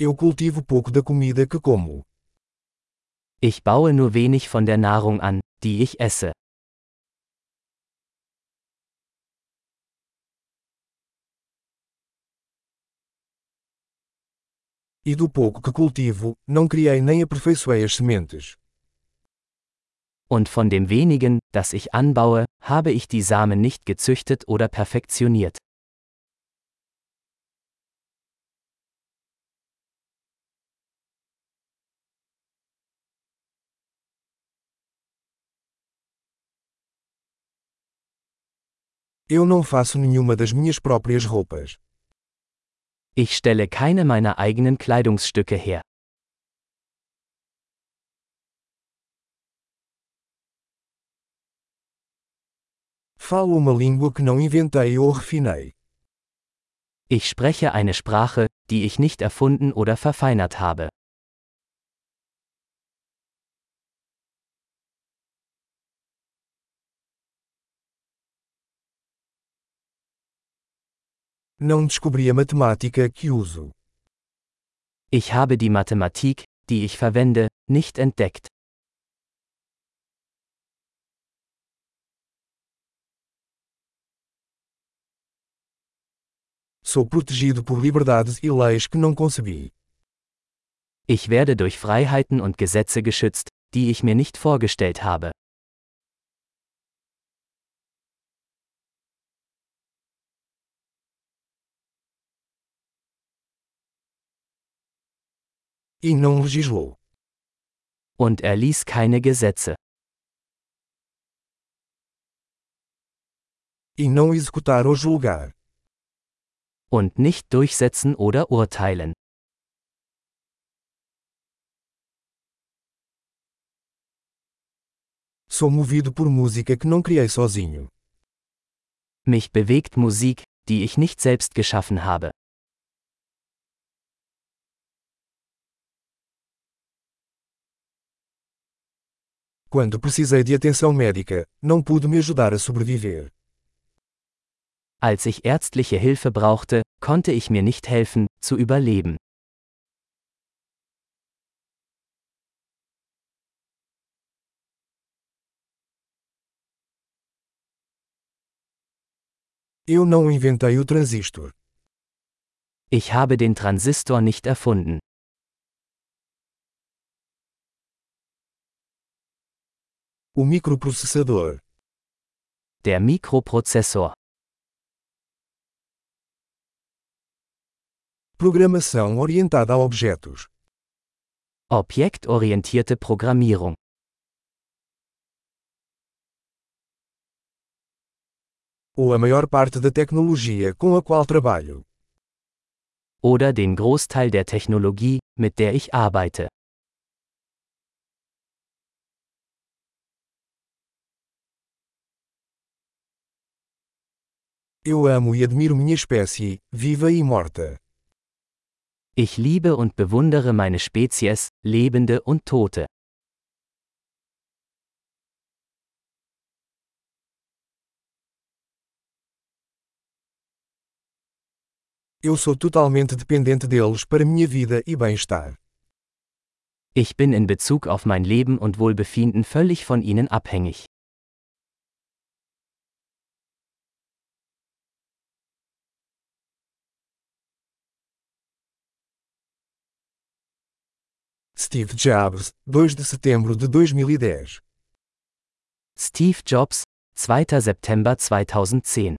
Eu cultivo pouco da comida que como. Ich baue nur wenig von der Nahrung an, die ich esse. E do pouco que cultivo, não criei nem aperfeiçoei as sementes. Und von dem wenigen, das ich anbaue, habe ich die Samen nicht gezüchtet oder perfektioniert. Eu não faço nenhuma das minhas próprias roupas. Ich stelle keine meiner eigenen Kleidungsstücke her. Falo uma língua que não inventei ou refinei. Ich spreche eine Sprache, die ich nicht erfunden oder verfeinert habe. Não descobri a matemática que uso. Ich habe die Mathematik, die ich verwende, nicht entdeckt. Sou protegido por liberdades e leis que não concebi. Ich werde durch Freiheiten und Gesetze geschützt, die ich mir nicht vorgestellt habe. E não legislou. Und er ließ keine Gesetze. E não executar ou julgar. Und nicht durchsetzen oder urteilen. Sou movido por música que não criei sozinho. Mich bewegt Musik, die ich nicht selbst geschaffen habe. Quando precisei de atenção médica, não pude me ajudar a sobreviver. Als ich ärztliche Hilfe brauchte, konnte ich mir nicht helfen, zu überleben. Eu não inventei o transistor. Ich habe den Transistor nicht erfunden. O microprocessador. Der Mikroprozessor. Programação orientada a objetos. Objektorientierte Programmierung. Ou a maior parte da tecnologia com a qual trabalho. Oder den Großteil der Technologie, mit der ich arbeite. Eu amo e admiro minha espécie, viva e morta. Ich liebe und bewundere meine Spezies, Lebende und Tote. Eu sou totalmente dependente deles para minha vida e bem-estar. Ich bin in Bezug auf mein Leben und Wohlbefinden völlig von ihnen abhängig. Steve Jobs, 2 de setembro de 2010. Steve Jobs, 2. September 2010